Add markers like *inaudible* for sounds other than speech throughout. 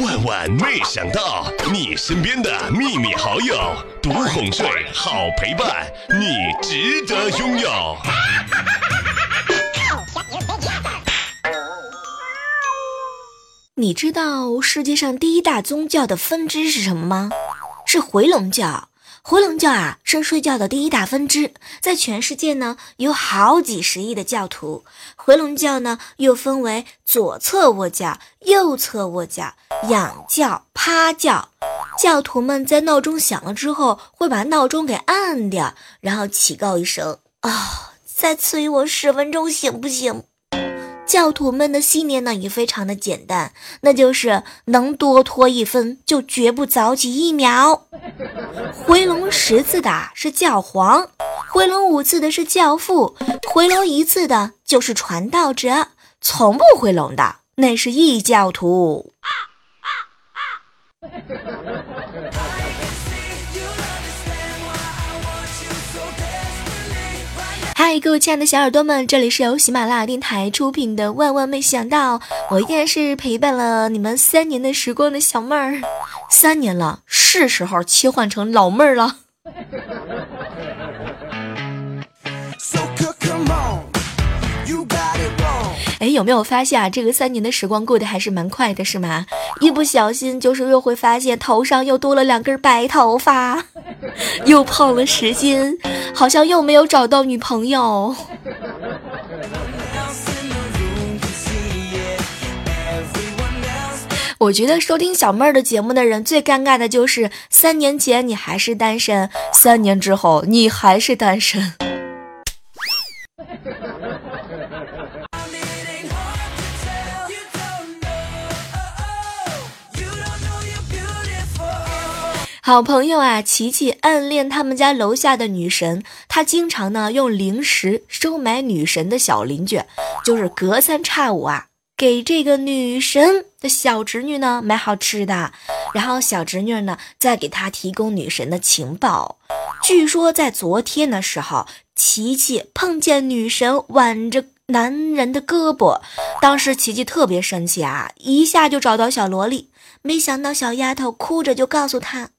万万没想到，你身边的秘密好友，独哄睡，好陪伴，你值得拥有。你知道世界上第一大宗教的分支是什么吗？是回笼教。回笼教啊，是睡觉的第一大分支，在全世界呢有好几十亿的教徒。回笼觉呢又分为左侧卧觉、右侧卧觉、仰觉、趴觉。教徒们在闹钟响了之后，会把闹钟给按掉，然后祈告一声：“啊，再赐予我十分钟，行不行？”教徒们的信念呢也非常的简单，那就是能多拖一分就绝不早起一秒。回笼十次的是教皇，回笼五次的是教父，回笼一次的就是传道者，从不回笼的那是异教徒。啊啊啊嗨，各位亲爱的小耳朵们，这里是由喜马拉雅电台出品的《万万没想到》，我依然是陪伴了你们三年的时光的小妹儿，三年了，是时候切换成老妹儿了。哎，有没有发现啊？这个三年的时光过得还是蛮快的，是吗？一不小心就是又会发现头上又多了两根白头发，*laughs* 又胖了十斤，好像又没有找到女朋友。我觉得收听小妹儿的节目的人最尴尬的就是三年前你还是单身，三年之后你还是单身。好朋友啊，琪琪暗恋他们家楼下的女神，他经常呢用零食收买女神的小邻居，就是隔三差五啊给这个女神的小侄女呢买好吃的，然后小侄女呢再给他提供女神的情报。据说在昨天的时候，琪琪碰见女神挽着男人的胳膊，当时琪琪特别生气啊，一下就找到小萝莉，没想到小丫头哭着就告诉他。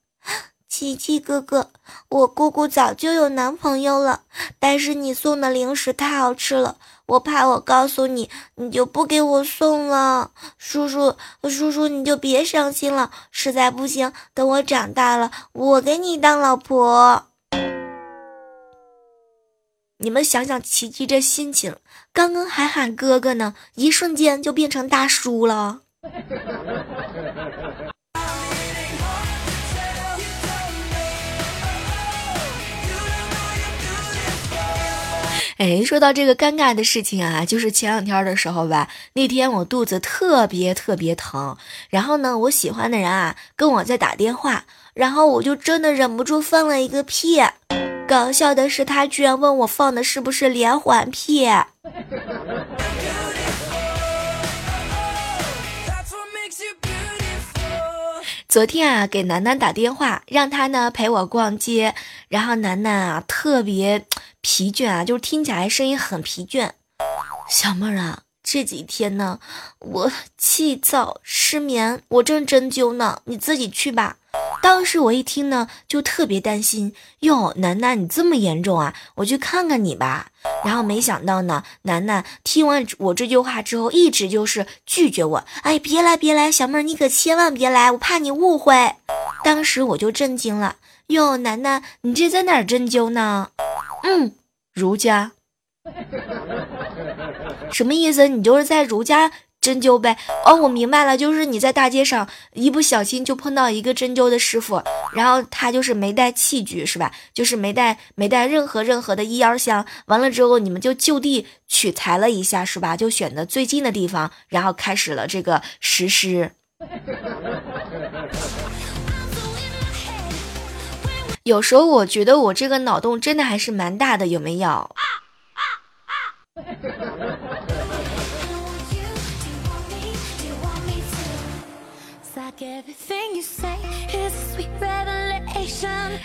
琪琪哥哥，我姑姑早就有男朋友了，但是你送的零食太好吃了，我怕我告诉你，你就不给我送了。叔叔，叔叔你就别伤心了，实在不行，等我长大了，我给你当老婆。你们想想，琪琪这心情，刚刚还喊哥哥呢，一瞬间就变成大叔了。哎，说到这个尴尬的事情啊，就是前两天的时候吧，那天我肚子特别特别疼，然后呢，我喜欢的人啊跟我在打电话，然后我就真的忍不住放了一个屁。搞笑的是，他居然问我放的是不是连环屁。昨天啊，给楠楠打电话，让她呢陪我逛街，然后楠楠啊特别疲倦啊，就是听起来声音很疲倦。小妹儿啊，这几天呢，我气躁失眠，我正针灸呢，你自己去吧。当时我一听呢，就特别担心哟，楠楠你这么严重啊？我去看看你吧。然后没想到呢，楠楠听完我这句话之后，一直就是拒绝我。哎，别来别来，小妹儿你可千万别来，我怕你误会。当时我就震惊了哟，楠楠你这在哪儿针灸呢？嗯，儒家。什么意思？你就是在儒家？针灸呗，哦，我明白了，就是你在大街上一不小心就碰到一个针灸的师傅，然后他就是没带器具，是吧？就是没带没带任何任何的医药箱，完了之后你们就就地取材了一下，是吧？就选择最近的地方，然后开始了这个实施。*laughs* 有时候我觉得我这个脑洞真的还是蛮大的，有没有？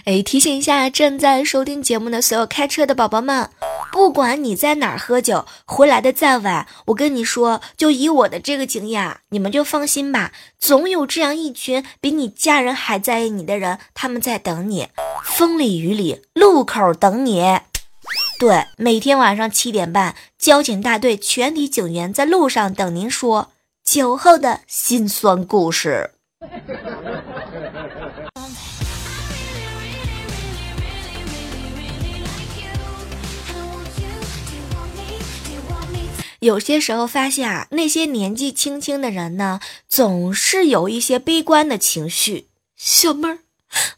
哎，提醒一下正在收听节目的所有开车的宝宝们，不管你在哪儿喝酒，回来的再晚，我跟你说，就以我的这个经验，你们就放心吧，总有这样一群比你家人还在意你的人，他们在等你，风里雨里，路口等你。对，每天晚上七点半，交警大队全体警员在路上等您说酒后的辛酸故事。有些时候发现啊，那些年纪轻轻的人呢，总是有一些悲观的情绪。小妹儿，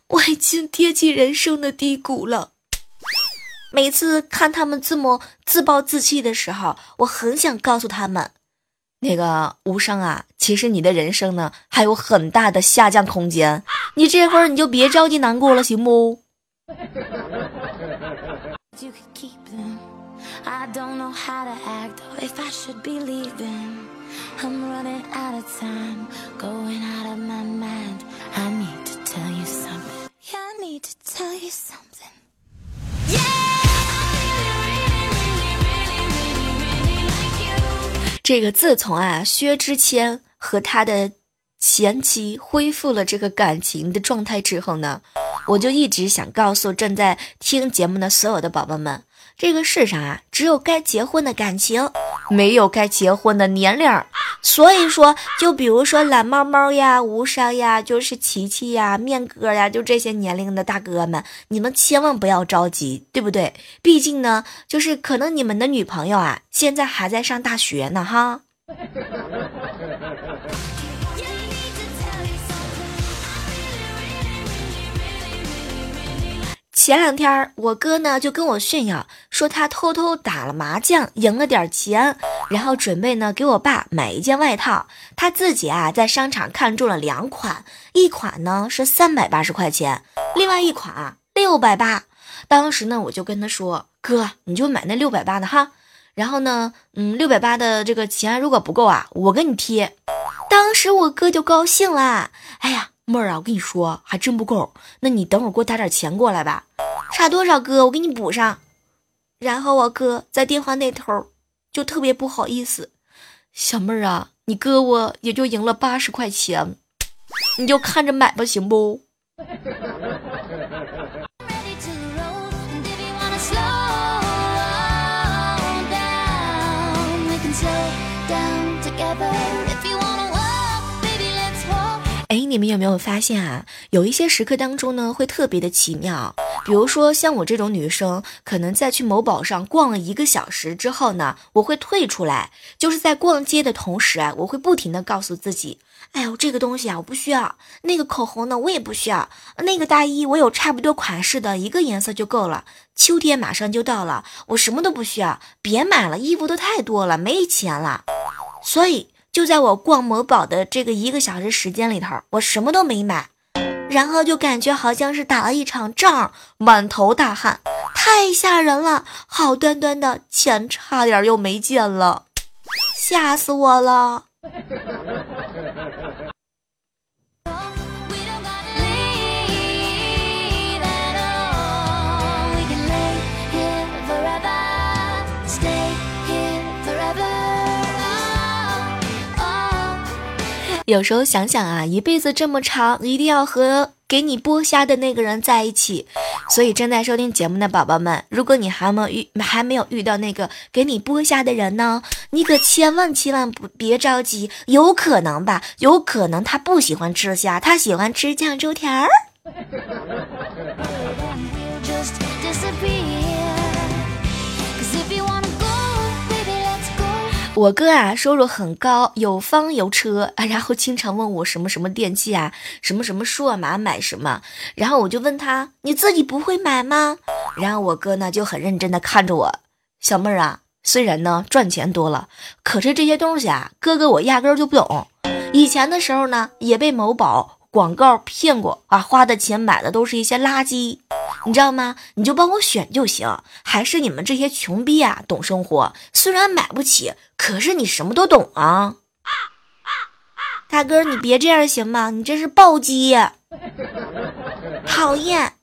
我已经跌进人生的低谷了。每次看他们这么自暴自弃的时候，我很想告诉他们，那个无伤啊，其实你的人生呢还有很大的下降空间。你这会儿你就别着急难过了，行不？I don't know how to act or if I should be leaving. I'm running out of time, going out of my mind. I need to tell you something. I need to tell you something. Yeah! 这个自从啊薛之谦和他的前妻恢复了这个感情的状态之后呢，我就一直想告诉正在听节目的所有的宝宝们，这个世上啊，只有该结婚的感情，没有该结婚的年龄。所以说，就比如说懒猫猫呀、无伤呀、就是琪琪呀、面哥呀，就这些年龄的大哥们，你们千万不要着急，对不对？毕竟呢，就是可能你们的女朋友啊，现在还在上大学呢，哈。前两天我哥呢就跟我炫耀说他偷偷打了麻将赢了点钱，然后准备呢给我爸买一件外套。他自己啊在商场看中了两款，一款呢是三百八十块钱，另外一款啊六百八。当时呢我就跟他说：“哥，你就买那六百八的哈。”然后呢，嗯，六百八的这个钱如果不够啊，我给你贴。当时我哥就高兴了，哎呀。妹儿啊，我跟你说，还真不够。那你等会儿给我打点钱过来吧。差多少哥？我给你补上。然后我哥在电话那头就特别不好意思，小妹儿啊，你哥我也就赢了八十块钱，你就看着买吧，行不？你们有没有发现啊？有一些时刻当中呢，会特别的奇妙。比如说，像我这种女生，可能在去某宝上逛了一个小时之后呢，我会退出来。就是在逛街的同时啊，我会不停的告诉自己：哎呦，这个东西啊，我不需要；那个口红呢，我也不需要；那个大衣我有差不多款式的，一个颜色就够了。秋天马上就到了，我什么都不需要，别买了，衣服都太多了，没钱了。所以。就在我逛某宝的这个一个小时时间里头，我什么都没买，然后就感觉好像是打了一场仗，满头大汗，太吓人了！好端端的钱差点又没见了，吓死我了！有时候想想啊，一辈子这么长，一定要和给你剥虾的那个人在一起。所以正在收听节目的宝宝们，如果你还没遇还没有遇到那个给你剥虾的人呢，你可千万千万不别着急，有可能吧，有可能他不喜欢吃虾，他喜欢吃酱猪蹄儿。我哥啊，收入很高，有房有车，*laughs* 然后经常问我什么什么电器啊，什么什么数码买什么，然后我就问他，你自己不会买吗？然后我哥呢就很认真的看着我，小妹儿啊，虽然呢赚钱多了，可是这些东西啊，哥哥我压根儿就不懂。以前的时候呢，也被某宝。广告骗过啊！花的钱买的都是一些垃圾，你知道吗？你就帮我选就行。还是你们这些穷逼啊，懂生活。虽然买不起，可是你什么都懂啊！大哥，你别这样行吗？你这是暴击，讨厌。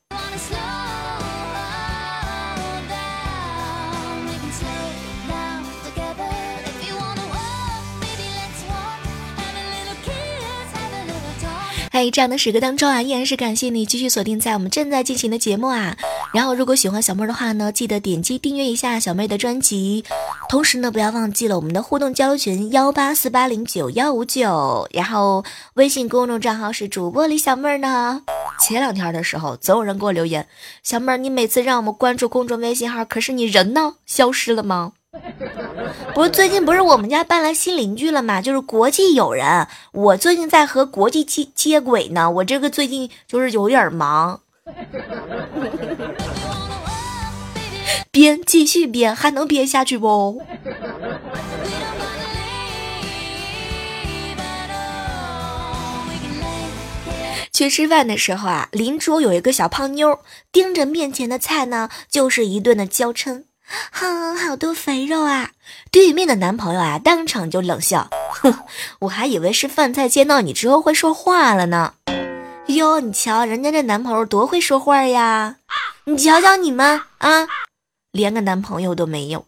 在这样的时刻当中啊，依然是感谢你继续锁定在我们正在进行的节目啊。然后，如果喜欢小妹儿的话呢，记得点击订阅一下小妹的专辑。同时呢，不要忘记了我们的互动交流群幺八四八零九幺五九。然后，微信公众账号是主播李小妹儿呢。前两天的时候，总有人给我留言，小妹儿，你每次让我们关注公众微信号，可是你人呢？消失了吗？不是最近不是我们家搬来新邻居了吗？就是国际友人，我最近在和国际接接轨呢。我这个最近就是有点忙，编继续编，还能编下去不？去吃饭的时候啊，邻桌有一个小胖妞，盯着面前的菜呢，就是一顿的娇嗔。哼，好多肥肉啊！对面的男朋友啊，当场就冷笑，哼，我还以为是饭菜见到你之后会说话了呢。哟，你瞧人家这男朋友多会说话呀！你瞧瞧你们啊，连个男朋友都没有。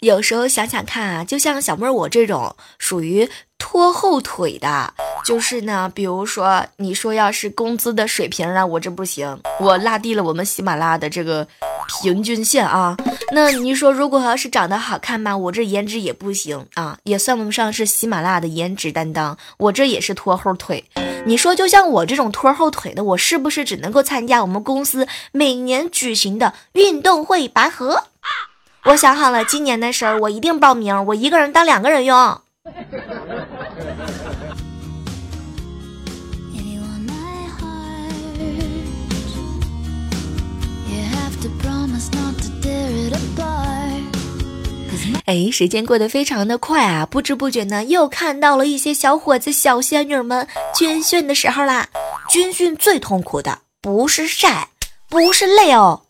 有时候想想看啊，就像小妹儿我这种属于。拖后腿的，就是呢，比如说你说要是工资的水平啊，我这不行，我拉低了我们喜马拉雅的这个平均线啊。那你说如果要是长得好看吧，我这颜值也不行啊，也算不上是喜马拉雅的颜值担当，我这也是拖后腿。你说就像我这种拖后腿的，我是不是只能够参加我们公司每年举行的运动会拔河？我想好了，今年的事儿我一定报名，我一个人当两个人用。哎，时间过得非常的快啊，不知不觉呢，又看到了一些小伙子、小仙女们军训的时候啦。军训最痛苦的不是晒，不是累哦，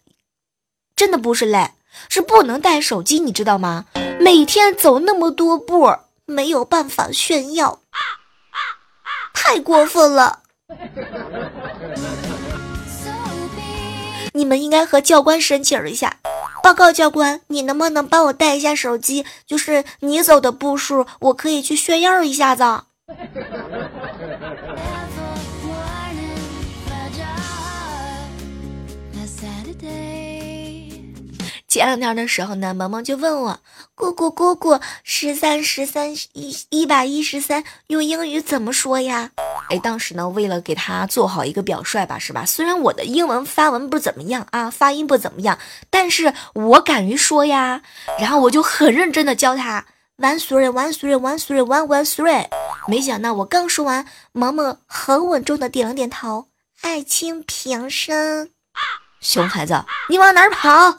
真的不是累，是不能带手机，你知道吗？每天走那么多步，没有办法炫耀，太过分了。你们应该和教官申请一下，报告教官，你能不能帮我带一下手机？就是你走的步数，我可以去炫耀一下子。前两天的时候呢，萌萌就问我：“姑姑姑姑，十三十三一一百一十三用英语怎么说呀？”哎，当时呢，为了给他做好一个表率吧，是吧？虽然我的英文发文不怎么样啊，发音不怎么样，但是我敢于说呀。然后我就很认真的教他 one three one three one three one one three。没想到我刚说完，萌萌很稳重的点了点头，爱卿平身。熊孩子，你往哪儿跑？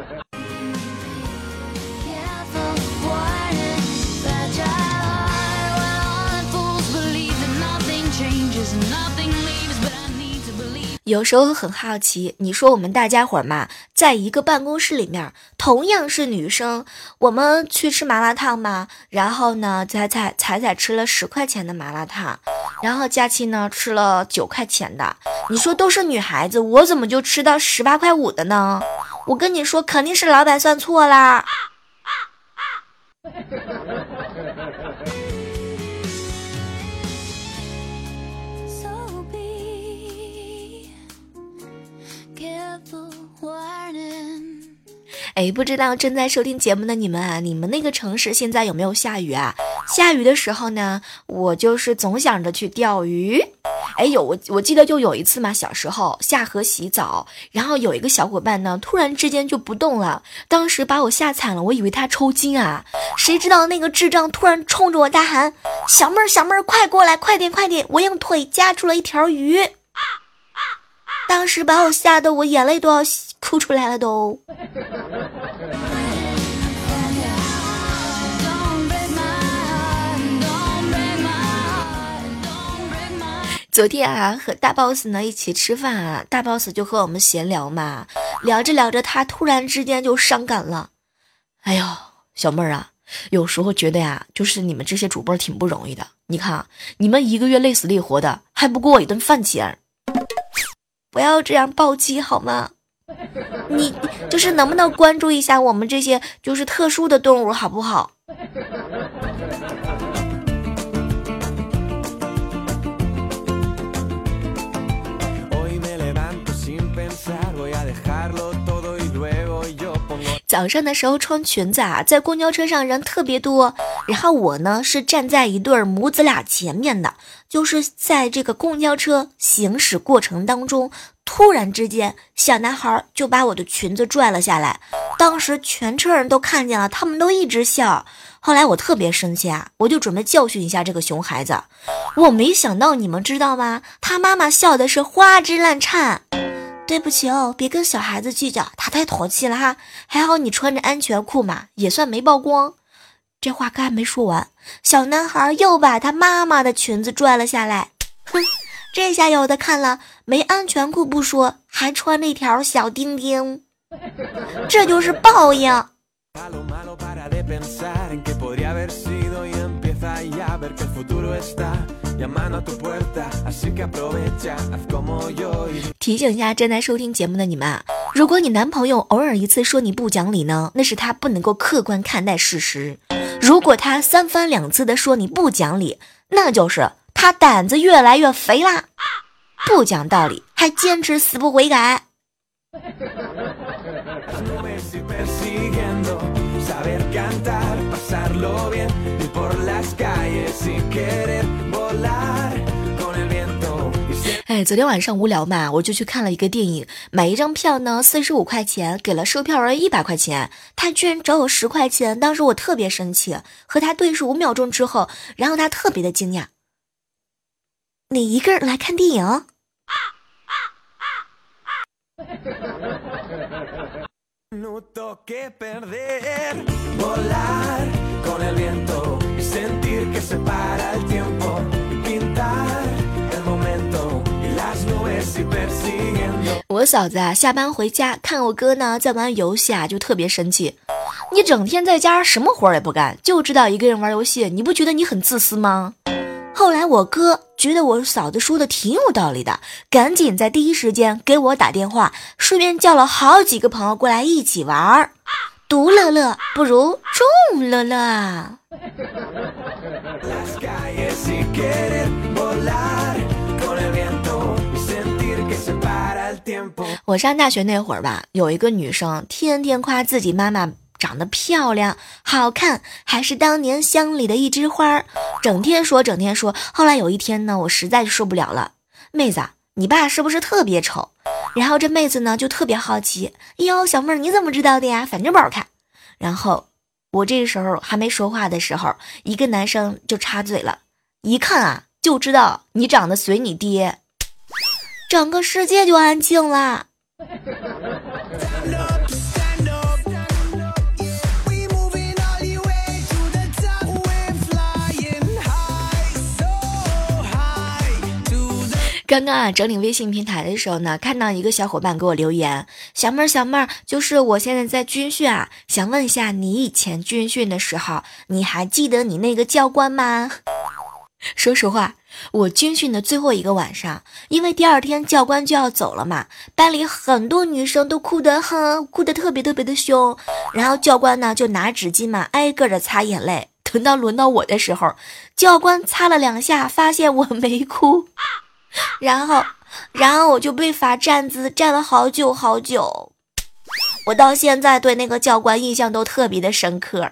有时候很好奇，你说我们大家伙儿嘛，在一个办公室里面，同样是女生，我们去吃麻辣烫嘛，然后呢，彩彩彩彩吃了十块钱的麻辣烫，然后佳期呢吃了九块钱的，你说都是女孩子，我怎么就吃到十八块五的呢？我跟你说，肯定是老板算错啦。哎，不知道正在收听节目的你们啊，你们那个城市现在有没有下雨啊？下雨的时候呢，我就是总想着去钓鱼。哎，有我我记得就有一次嘛，小时候下河洗澡，然后有一个小伙伴呢，突然之间就不动了，当时把我吓惨了，我以为他抽筋啊，谁知道那个智障突然冲着我大喊：“小妹儿，小妹儿，快过来，快点，快点！”我用腿夹住了一条鱼。当时把我吓得我眼泪都要哭出来了都。昨天啊，和大 boss 呢一起吃饭啊，大 boss 就和我们闲聊嘛，聊着聊着，他突然之间就伤感了。哎呦，小妹儿啊，有时候觉得呀，就是你们这些主播挺不容易的。你看啊，你们一个月累死累活的，还不够我一顿饭钱。不要这样暴击好吗？你就是能不能关注一下我们这些就是特殊的动物，好不好？早上的时候穿裙子啊，在公交车上人特别多，然后我呢是站在一对母子俩前面的，就是在这个公交车行驶过程当中，突然之间小男孩就把我的裙子拽了下来，当时全车人都看见了，他们都一直笑。后来我特别生气啊，我就准备教训一下这个熊孩子，我没想到你们知道吗？他妈妈笑的是花枝乱颤。对不起哦，别跟小孩子计较，他太淘气了哈。还好你穿着安全裤嘛，也算没曝光。这话刚还没说完，小男孩又把他妈妈的裙子拽了下来。哼，这下有的看了，没安全裤不说，还穿了一条小丁丁，这就是报应。提醒一下正在收听节目的你们啊，如果你男朋友偶尔一次说你不讲理呢，那是他不能够客观看待事实；如果他三番两次的说你不讲理，那就是他胆子越来越肥啦，不讲道理还坚持死不悔改。哎，昨天晚上无聊嘛，我就去看了一个电影，买一张票呢，四十五块钱，给了售票员一百块钱，他居然找我十块钱，当时我特别生气，和他对视五秒钟之后，然后他特别的惊讶，你一个人来看电影？我嫂子啊，下班回家看我哥呢在玩游戏啊，就特别生气。你整天在家什么活也不干，就知道一个人玩游戏，你不觉得你很自私吗？后来我哥觉得我嫂子说的挺有道理的，赶紧在第一时间给我打电话，顺便叫了好几个朋友过来一起玩儿。独乐乐不如众乐乐。*laughs* 我上大学那会儿吧，有一个女生天天夸自己妈妈长得漂亮、好看，还是当年乡里的一枝花，整天说，整天说。后来有一天呢，我实在是受不了了，妹子，你爸是不是特别丑？然后这妹子呢就特别好奇，哟，小妹儿你怎么知道的呀？反正不好看。然后我这个时候还没说话的时候，一个男生就插嘴了，一看啊就知道你长得随你爹。整个世界就安静了。刚刚啊，整理微信平台的时候呢，看到一个小伙伴给我留言：“小妹儿，小妹儿，就是我现在在军训啊，想问一下，你以前军训的时候，你还记得你那个教官吗？” *laughs* 说实话。我军训的最后一个晚上，因为第二天教官就要走了嘛，班里很多女生都哭得很，哭得特别特别的凶。然后教官呢就拿纸巾嘛，挨个的擦眼泪。等到轮到我的时候，教官擦了两下，发现我没哭，然后，然后我就被罚站姿，站了好久好久。我到现在对那个教官印象都特别的深刻。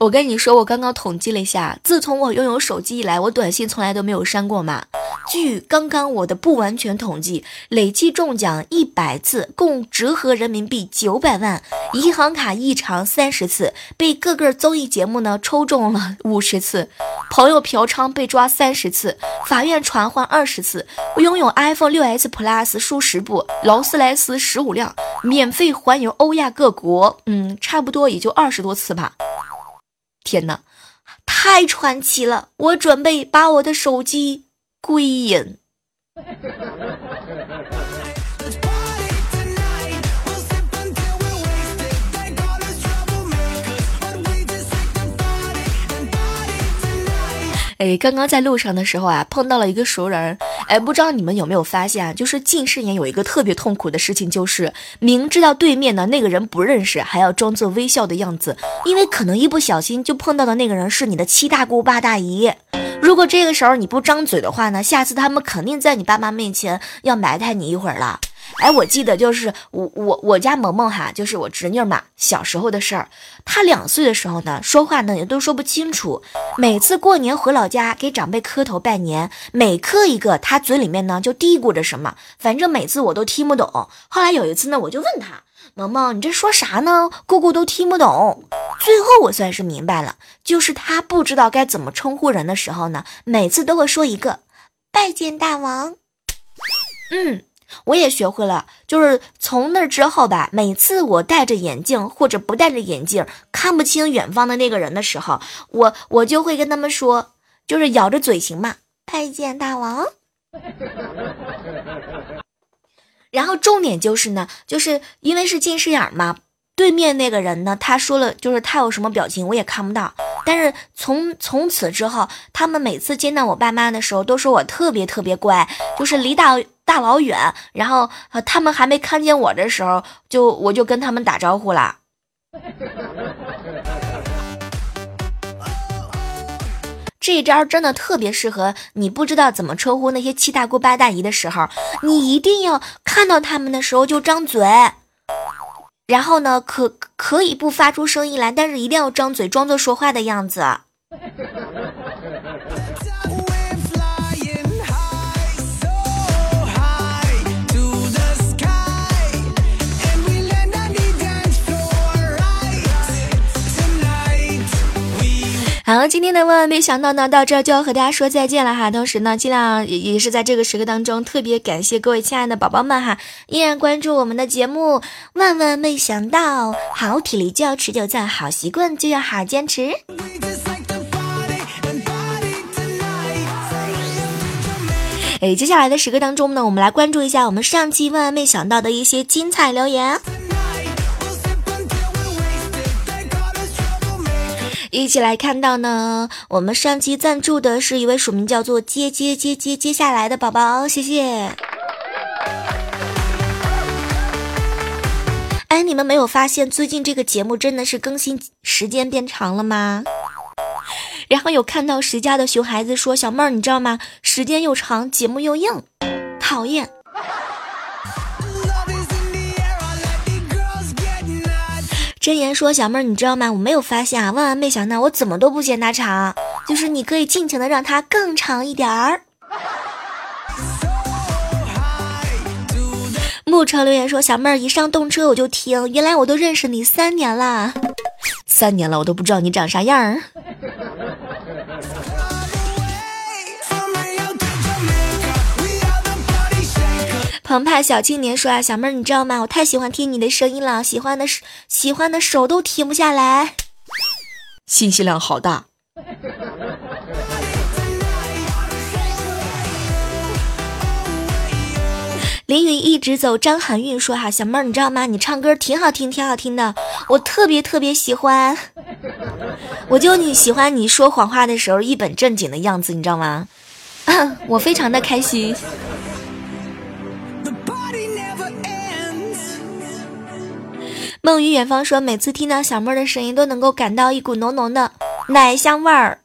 我跟你说，我刚刚统计了一下，自从我拥有手机以来，我短信从来都没有删过嘛。据刚刚我的不完全统计，累计中奖一百次，共折合人民币九百万；银行卡异常三十次，被各个综艺节目呢抽中了五十次；朋友嫖娼被抓三十次，法院传唤二十次；我拥有 iPhone 六 S Plus 数十部，劳斯莱斯十五辆，免费环游欧亚各国，嗯，差不多也就二十多次吧。天哪，太传奇了！我准备把我的手机归隐。哎，刚刚在路上的时候啊，碰到了一个熟人。哎，不知道你们有没有发现啊？就是近视眼有一个特别痛苦的事情，就是明知道对面的那个人不认识，还要装作微笑的样子，因为可能一不小心就碰到的那个人是你的七大姑八大姨。如果这个时候你不张嘴的话呢，下次他们肯定在你爸妈面前要埋汰你一会儿了。哎，我记得就是我我我家萌萌哈，就是我侄女嘛，小时候的事儿。她两岁的时候呢，说话呢也都说不清楚。每次过年回老家给长辈磕头拜年，每磕一个，她嘴里面呢就嘀咕着什么，反正每次我都听不懂。后来有一次呢，我就问她，萌萌，你这说啥呢？姑姑都听不懂。最后我算是明白了，就是她不知道该怎么称呼人的时候呢，每次都会说一个拜见大王。嗯。我也学会了，就是从那之后吧，每次我戴着眼镜或者不戴着眼镜看不清远方的那个人的时候，我我就会跟他们说，就是咬着嘴型嘛，拜见大王。然后重点就是呢，就是因为是近视眼嘛。对面那个人呢？他说了，就是他有什么表情我也看不到。但是从从此之后，他们每次见到我爸妈的时候，都说我特别特别乖，就是离大大老远，然后他们还没看见我的时候，就我就跟他们打招呼啦。*laughs* 这招真的特别适合你不知道怎么称呼那些七大姑八大姨的时候，你一定要看到他们的时候就张嘴。然后呢，可可以不发出声音来，但是一定要张嘴，装作说话的样子。好，今天的万万没想到呢，到这就要和大家说再见了哈。同时呢，尽量也也是在这个时刻当中，特别感谢各位亲爱的宝宝们哈，依然关注我们的节目。万万没想到，好体力就要持久战，好习惯就要好坚持。哎，接下来的时刻当中呢，我们来关注一下我们上期万万没想到的一些精彩留言。一起来看到呢，我们上期赞助的是一位署名叫做“接接接接接下来的宝宝”，谢谢。哎，你们没有发现最近这个节目真的是更新时间变长了吗？然后有看到谁家的熊孩子说：“小妹儿，你知道吗？时间又长，节目又硬，讨厌。”留言说：“小妹儿，你知道吗？我没有发现啊，万万没想到，我怎么都不嫌它长，就是你可以尽情的让它更长一点儿。”牧尘留言说：“小妹儿，一上动车我就听，原来我都认识你三年了，三年了，我都不知道你长啥样儿。”澎湃小青年说啊，小妹儿，你知道吗？我太喜欢听你的声音了，喜欢的喜欢的手都停不下来，信息量好大。林雨一直走，张含韵说哈，小妹儿，你知道吗？你唱歌挺好听，挺好听的，我特别特别喜欢。我就你喜欢你说谎话的时候一本正经的样子，你知道吗？*coughs* 我非常的开心。梦于远方说，每次听到小妹儿的声音，都能够感到一股浓浓的奶香味儿。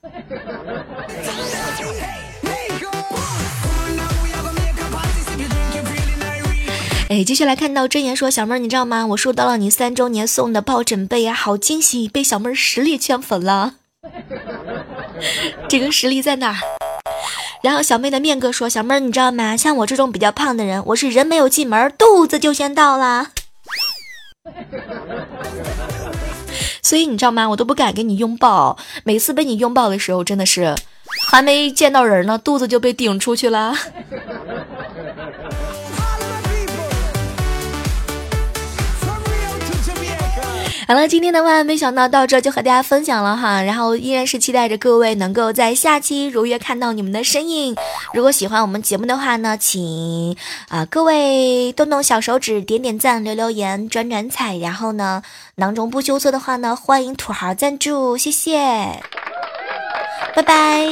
哎，接下来看到真言说，小妹儿，你知道吗？我收到了你三周年送的抱枕被啊，好惊喜，被小妹儿实力圈粉了。*laughs* 这个实力在哪儿？然后小妹的面哥说，小妹儿，你知道吗？像我这种比较胖的人，我是人没有进门，肚子就先到了。所以你知道吗？我都不敢跟你拥抱。每次被你拥抱的时候，真的是还没见到人呢，肚子就被顶出去了。好了，今天的万万没想到到这就和大家分享了哈，然后依然是期待着各位能够在下期如约看到你们的身影。如果喜欢我们节目的话呢，请啊各位动动小手指点点赞、留留言、转转彩，然后呢囊中不羞涩的话呢，欢迎土豪赞助，谢谢，拜拜。